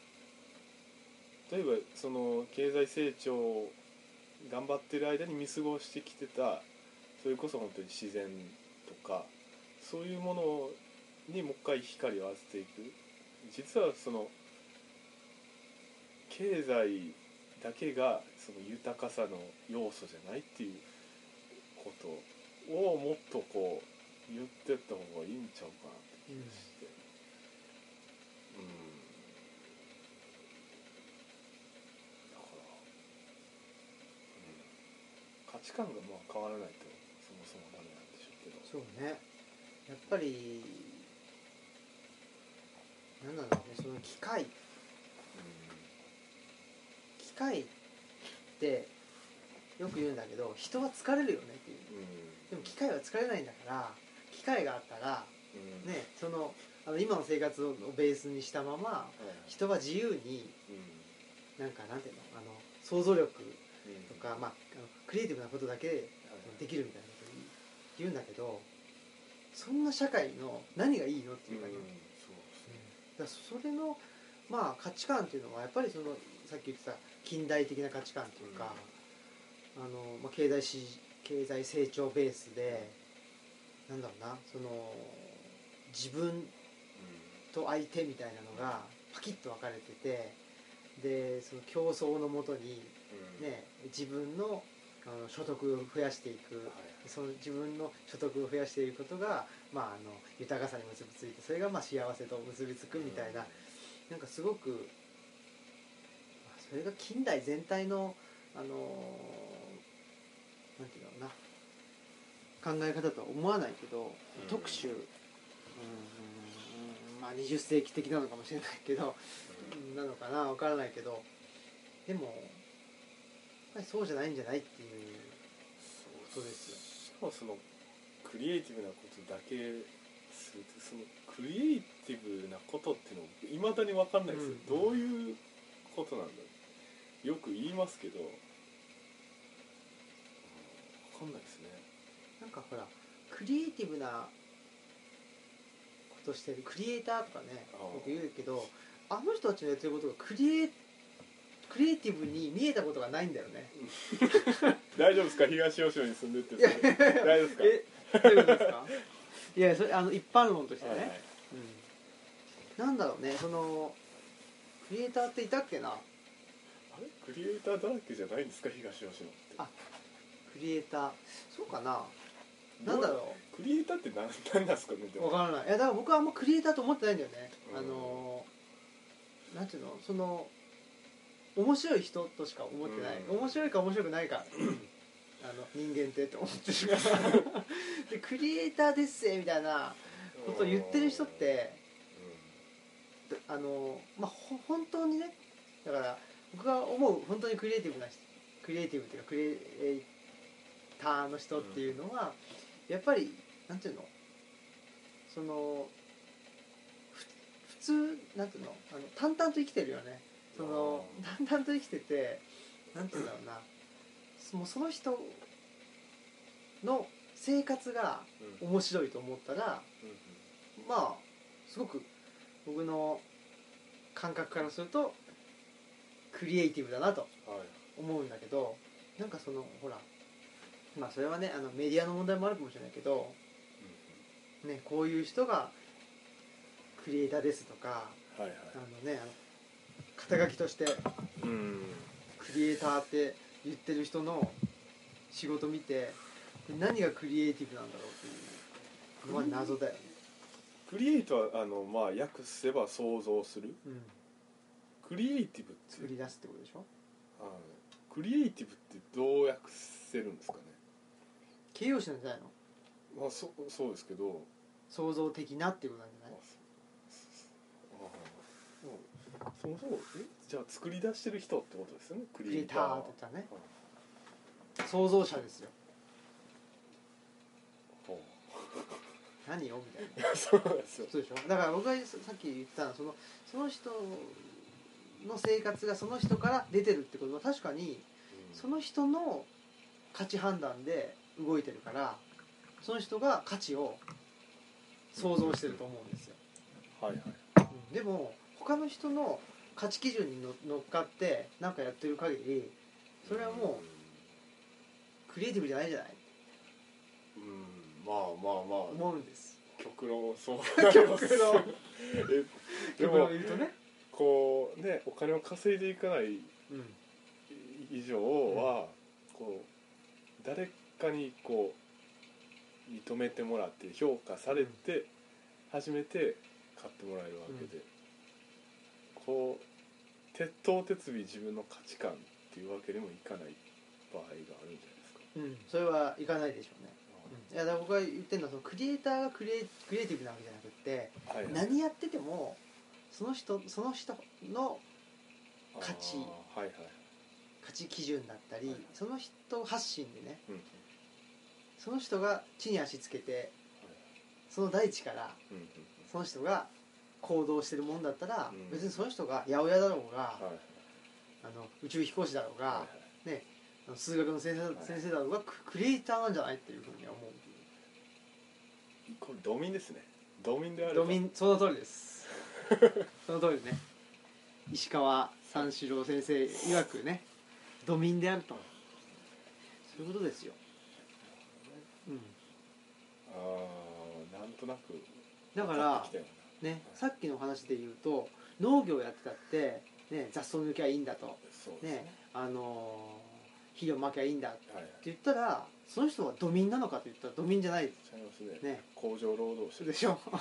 例えばその経済成長を頑張ってる間に見過ごしてきてたそれこそ本当に自然とかそういうものにもう一回光を当てていく。実はその経済だけがその豊かさの要素じゃないっていうことをもっとこう言ってった方がいいんちゃうかなって気がして。うん、うん。価値観がまあ変わらないとそもそもダメなんでしょうけど。そうね。やっぱりなんだろうねその機械機械ってよく言うんだけど人は疲れるよねっていう。うん。でも機械は疲れないんだから機械があったらうん。ねそのあの今の生活をベースにしたままはい人は自由にうん。なんかなんていうの？あの想像力うん。とか、まあ、クリエイティブなことだけでできるみたいなこと言うんだけどそんな社会の何がいいのっていうか、うんねそうだからそれの、まあ、価値観っていうのはやっぱりそのさっき言ってた近代的な価値観っていうか、あのまあ、経済し経済成長ベースでなんだろうなその自分と相手みたいなのがパキッと分かれててでその競争のもとに、うん。ね、自分のあの所得を増やしていく、はい。その自分の所得を増やしていくことが、まあ、あの豊かさに結びついてそれがまあ幸せと結びつくみたいな、なんかすごく、まあそれが近代全体のあのーなんていうのかな考え方とは思わないけど、うん。特殊。うーんまあ20世紀的なのかもしれないけどなのかな分からないけど。でもやっぱりそうじゃないんじゃないっていうことですよ。しかもそのクリエイティブなことだけするとそのクリエイティブなことっていうのいまだに分かんないですよ、うんどういうことなんだよく言いますけど。分かんないですね。なんかほらクリエイティブなことしてるクリエイターとかねああ。僕言うけどあの人たちのやってることがクリエクリエイティブに見えたことがないんだよね。大丈夫ですか？東吉野に住んでって大丈夫ですか？えどういうことですか？いやそれあの一般論としてね、はいはい。うん、なんだろうねそのクリエイターっていたっけな？クリエイターだらけじゃないんですか東吉野って。あクリエイター。そうかな。なんだろクリエイターって何何なんですかねでも。うわからない。いやだから僕はあんまクリエイターと思ってないんだよね、うん。あのなんていうの？その面白い人としか思ってない、うん。面白いか面白くないか。あの人間ってって思ってしまう。でクリエイターですぜみたいなことを言ってる人ってあのまあほ本当にねだから僕が思う本当にクリエイティブな人クリエイティブっていうかクリエイターの人っていうのは、やっぱりなんていうの？そのふ普通なんていうの？あの淡々と生きてるよね。その淡々と生きててなんていうんだろうな。そもうその人の生活がうん。面白いと思ったらうん。まあすごく僕の感覚からするとクリエイティブだなとはい。思うんだけどなんかそのほらまあそれはねあのメディアの問題もあるかもしれないけど、ね、こういう人がクリエイターですとかはいはい。あのねあの肩書きとしてうん。クリエイターって言ってる人の仕事見て何がクリエイティブなんだろうっていうのは謎だよね、クリエイトはあのまあ訳せば想像する。うん、クリエイティブって作り出すってことでしょ？あのクリエイティブってどう訳せるんですかね？形容詞なんじゃないの？まあそそうですけど。創造的なっていうことなんじゃあない？そああそもそもえ？じゃあ作り出してる人ってことですよね？ククリエイターって言ったらね。はい創造者ですよ。ほ何をみたいな。うそうなんですよ。そうでしょ？だから僕がさっき言ったのはそのその人の生活がその人から出てるってことは確かにその人の価値判断で動いてるからその人が価値を想像してると思うんですよ、はいはい。うん。でも他の人の価値基準にの乗っかって何かやってる限りそれはもうクリエイティブじゃないじゃない？うん。うんまあまあまあ。思うんです。極論そう。極論。極論も言うとね、こうねお金を稼いでいかないうん、以上は、こう誰かにこう認めてもらって評価されて初めて買ってもらえるわけで、こう鉄頭鉄尾自分の価値観っていうわけにもいかない場合があるんじゃないですか。うん。それはいかないでしょうね、うん、いやだから僕が言ってるのはそのクリエイターがクリエイクリエイティブなわけじゃなくってはいはい。何やっててもその人その人の価値。はいはい。価値基準だったり、はい。その人発信でねうんうん。その人が地に足つけてその大地からうんうんその人が行動してるもんだったら、うん。別にその人が八百屋だろうが、はいはい。あの宇宙飛行士だろうが、はいはい。ね、数学の先生,、はい。先生だろうがククリエイターなんじゃないっていうふうには思これドミンですね。ドミンであうれば。ドミンその通りです その通りね。石川三四郎先生曰くねドミンであると。そういうことですよ、うん、ああなんとなく。だからねさっきの話で言うと農業やってたって、ね、雑草抜きゃいいんだと、そうですねあのー肥料まきゃいいんだって言ったらその人はドミンなのかと言ったらドミンじゃない。ねね。工場労働者でしょ。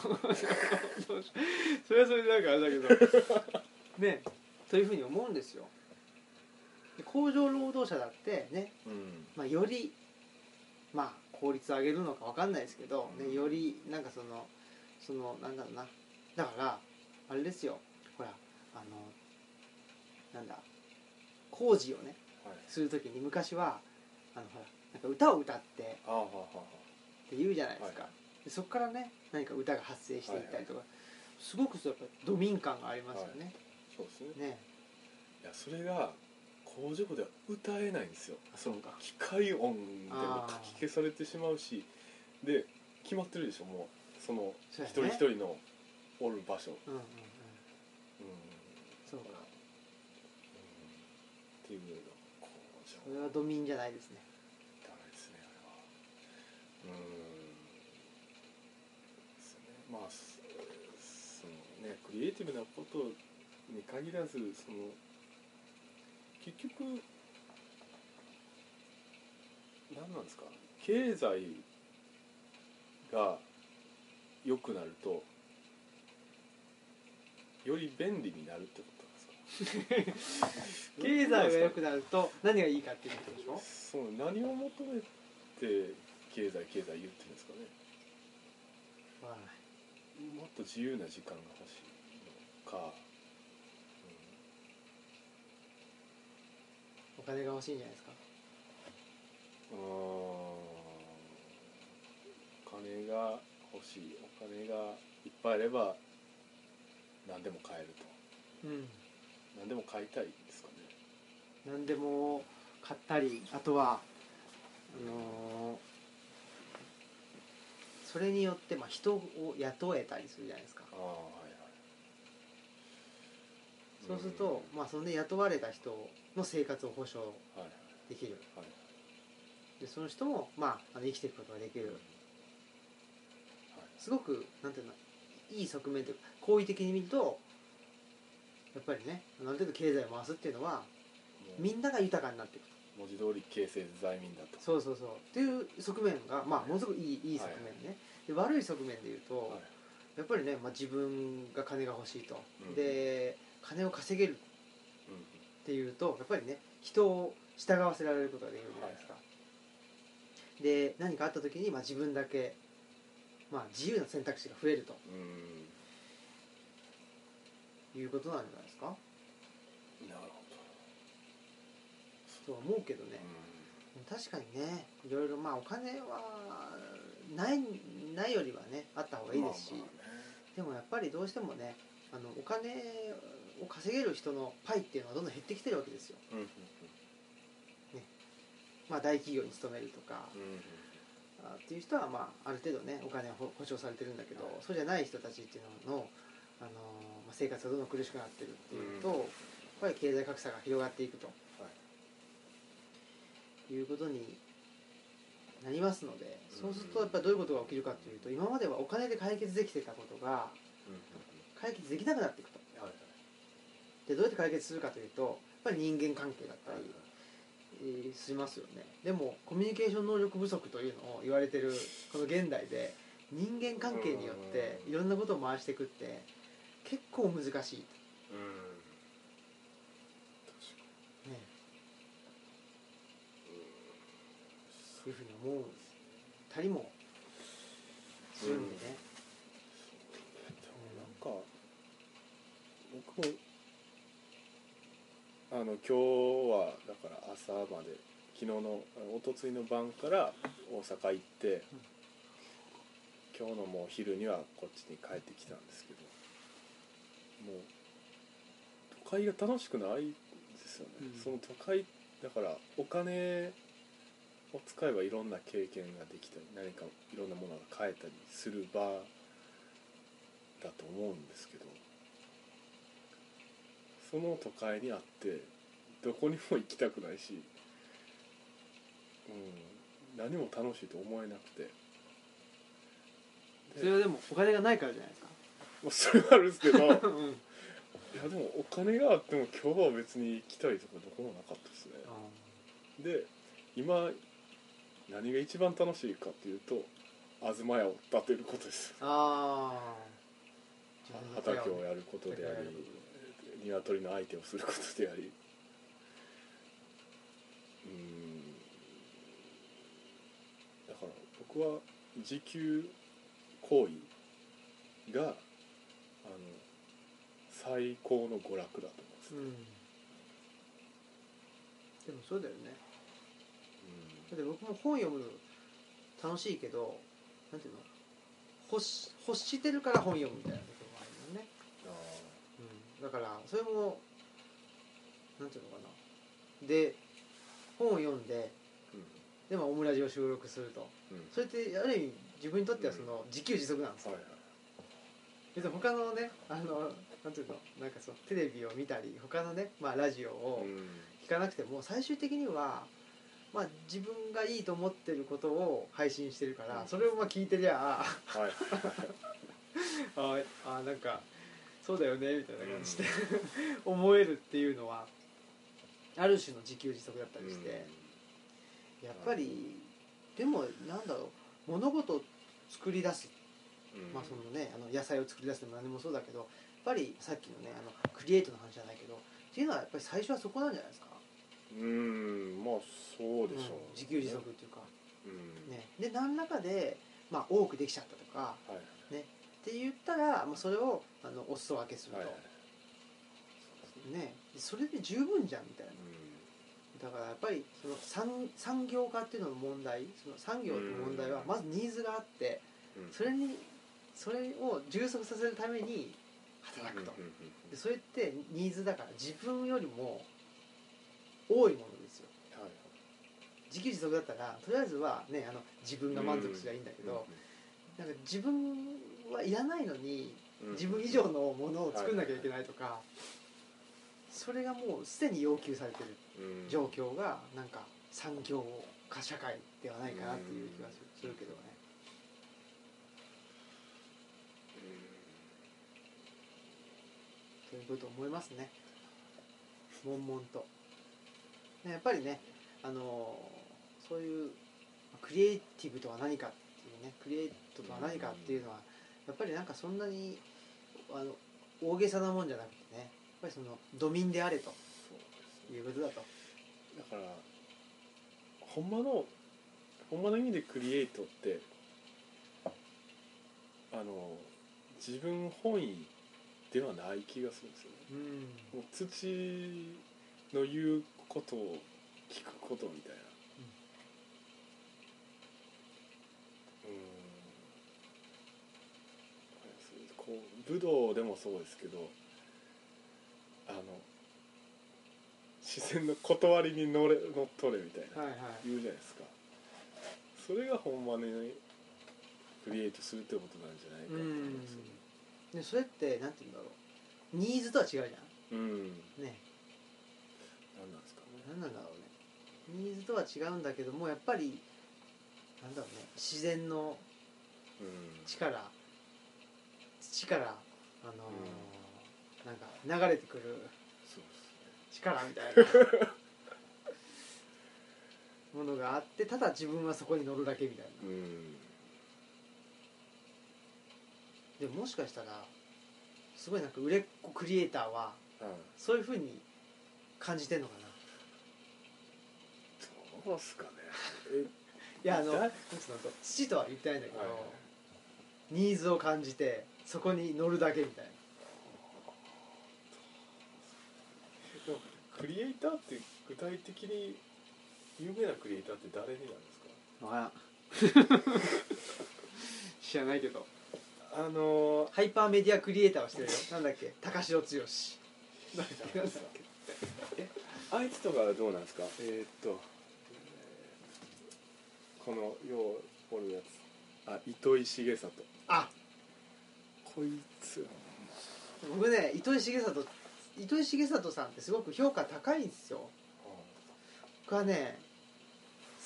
それはそれでなんかあれだけど。ね。というふうに思うんですよ。で工場労働者だってね、うん。まあ、よりまあ効率を上げるのかわかんないですけど、ね、よりなんかそのそのなんだろうな。だからあれですよ。ほらあのなんだ工事をねはいするときに昔はあのほらなんか歌を歌ってああはあはあって言うじゃないですか、はでそこからね何か歌が発生していったりとか、すごくそうやっぱドミン感がありますよね、そうですね。ね。いやそれが工場では歌えないんですよ。あそうか。機械音でもかき消されてしまうしで決まってるでしょもう。その一人一人のおる場所、うんうんうんうんそうかっていうのが工場それはドミンじゃないですね。ダメですね。あれはうんねまあそのねクリエイティブなことに限らずその結局何なんですか？経済が良くなるとより便利になるってこと？経済が良くなると何がいいかっていうことでしょ？そう何を求めて経済経済言ってるんですかね。わもっと自由な時間が欲しいのか、お金が欲しいんじゃないですか？うん。お金が欲しい。お金がいっぱいあれば何でも買えると。うん何でも買いたいですかね。何でも買ったりあとはあのーそれによってまあ人を雇えたりするじゃないですか。はいはい。そうすると、まあそのね雇われた人の生活を保障はいはい。できる。はい。でその人もまああの生きていくことができる。はい。すごくなんていうのいい側面というか好意的に見るとやっぱりねある程度経済を回すっていうのはみんなが豊かになっていくと。文字通り形成罪民だと。そうそうそう。っていう側面がまあものすごくいいい。い側面ね、で悪い側面で言うと、はい。やっぱりね、まあ、自分が金が欲しいと、うんで金を稼げるっうん。ていうとやっぱりね人を従わせられることができるじゃないですか、で何かあった時に、まあ、自分だけ、まあ、自由な選択肢が増えると。うん。いうことなんじゃないですかなるほとは思うけどね。ど、確かにねいろいろまあお金はないないよりはねあった方がいいですし、まあまでもやっぱりどうしてもねあのお金を稼げる人のパイっていうのはどんどん減ってきてるわけですよ。あね。まあ大企業に勤めるとか。うんうんうん。あっていう人はまあある程度ねお金を保保証されてるんだけど、はい。そうじゃない人たちっていうのの、あのまあ、生活がどんどん苦しくなってるっていうと、うん。やっぱり経済格差が広がっていくと。はいいうことになりますのでそうするとやっぱりどういうことが起きるかというと今まではお金で解決できてたことが解決できなくなっていくと。でどうやって解決するかというとやっぱり人間関係だったはいり、えーしますよね。でもコミュニケーション能力不足というのを言われてるこの現代で人間関係によっていろんなことを回していくって結構難しい、ね、うん確かにうんいうふうに思うたりも。するん。でね、でもなんか僕もあの今日はだから朝まで昨日のおとついの晩から大阪行って、今日のもう昼にはこっちに帰ってきたんですけどもう都会が楽しくないですよね、うん。その都会だからお金を使えばいろんな経験ができたり何かいろんなものが買えたりする場だと思うんですけどその都会にあってどこにも行きたくないし、うん、何も楽しいと思えなくて。それはでもお金がないからじゃないですか？まあそれはあるんですけど いやうんでもお金があっても今日は別に行きたいとかどこもなかったですね。で今何が一番楽しいかっていうと東屋を建てることです。ああ畑をやることであり鶏の相手をすることであり。うん。だから僕は時給行為があの最高の娯楽だと思います、うん。でもそうだよねだって僕も本読む楽しいけどなんていうの？欲し欲してるから本読むみたいなところがあるよね、あうん、だからそれもなんていうのかな。で本を読んでーうん。でもオムラジを収録すると。うん。それってある意味自分にとってはその自給自足なんですよ、はいはい。別に他のねあのなんていうの？なんかそうテレビを見たり他のね、まあ、ラジオをうん。聞かなくても最終的には、まあ、自分がいいと思ってることを配信してるから、うん。それをまあ聞いてりゃあはい。ああなんかそうだよねみたいな感じで、思えるっていうのはある種の自給自足だったりして、やっぱりでもなんだろう物事を作り出す。うん。まあそのねあの野菜を作り出すでも何でもそうだけどやっぱりさっきのねあのクリエイトの話じゃないけどっていうのはやっぱり最初はそこなんじゃないですか、うんまあそうでしょう、うん自給自足っていうか、うん。ね、で何らかで、まあ、多くできちゃったとかはいって言ったら、まあ、それをあのお裾分けすると、はいはい。ね。それで十分じゃんみたいな。だからやっぱりその産産業化っていうのの問題。その産業の問題はうん。まずニーズがあってうん。うんそれにそれを充足させるために働くと。うんうん。でそれってニーズだから自分よりも多いものですよ。はい。はい自給自足だったらとりあえずはねあの自分が満足すればいいんだけど、なんか自分はいらないのにうん自分以上のものを作んなきゃいけないとか、それがもうすでに要求されてるうん。状況がなんか産業化社会ではないかなっていう気がするけどね。ということ思いますね。悶々と。ねやっぱりねあのーそういうクリエイティブとは何かっていうねクリエイトとは何かっていうのはやっぱりなんかそんなにあの大げさなもんじゃなくてねやっぱりそのドミンであれということだと。だからほんまのほんまの意味でクリエイトってあの自分本位ではない気がするんですよね。うん。もう土の言うことを聞くことみたいな。うん。こう武道でもそうですけどあの自然の断りに乗れ乗っ取れみたいなはいはい。言うじゃないですか。それがほんまにクリエイトするってことなんじゃないかと思うんですよね。でそれってなんて言うんだろう。ニーズとは違うじゃうん。んね何なん。ね何なんだろうね。ニーズとは違うんだけどもやっぱりなんだろうね。自然のうん。力。土からあのーなんか流れてくる力みたいな。ものがあってただ自分はそこに乗るだけみたいな。でももしかしたらすごいなんか売れっ子クリエイターははいそういうふうに感じてんのかなどうっすかね。えいやあの父とは言ってないんだけど、はい。ニーズを感じてそこに乗るだけみたいな。クリエイターって具体的に有名なクリエイターって誰になるんですか？知らないけど。あのー、ハイパーメディアクリエイターはしてるよ。なんだっけ？高城剛。あいつとかはどうなんですか？えー、っと、えーこのようおるやつ。あ糸井重里。あこいつ。僕ね糸井重里糸井重里さんってすごく評価高いんですよ。僕はね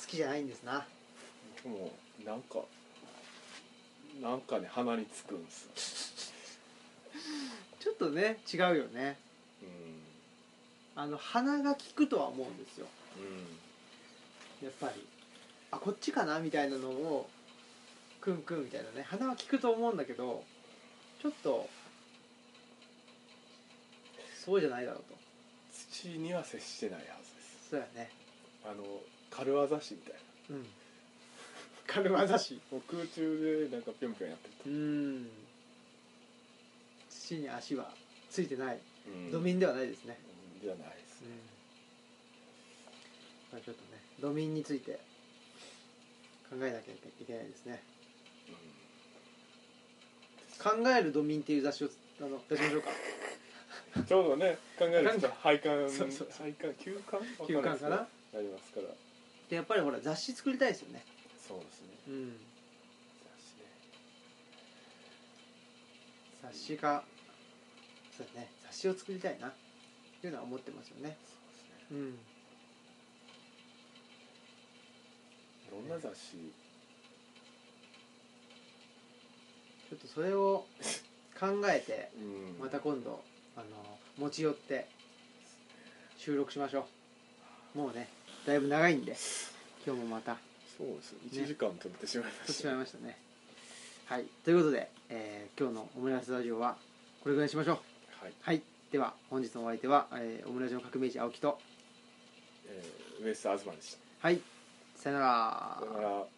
好きじゃないんですな。もうなんかなんかね鼻につくんです。ちょっとね違うよね。うん。あの鼻が利くとは思うんですよ。うん。やっぱりあこっちかなみたいなのをクンクンみたいなね鼻は利くと思うんだけどちょっとそうじゃないだろうと。土には接してないはずです。そうやね。あの軽業師みたいな。うん。軽業師もう空中でなんかぴょんぴょんやってると。うん。土に足はついてない。うん。土民ではないですね、じゃないです。ね、まあちょっとね土民について考えなきゃいけないですね。考える土民っていう雑誌をあの出しましょうか。うんちょうどね考えると廃刊廃刊休刊休刊かな？なりますから。でやっぱりほら雑誌作りたいですよね。そうですね。うん。雑誌ね。雑誌がそうだね。雑誌を作りたいな。っていうのは思ってますよね。そうですね。うんいろんな雑誌。ちょっとそれを 考えてうん。また今度あの持ち寄って収録しましょう。もうねだいぶ長いんで今日もまた。そうです1時間取ってしまいま撮ってししたまいましたね。はい。ということで、えー今日のオムライスラジオはこれぐらいにしましょう。はい、はい。では本日のお相手は、えーオムライスの革命児青木とえー、ウエスト東でしはいさよなら。さよなら。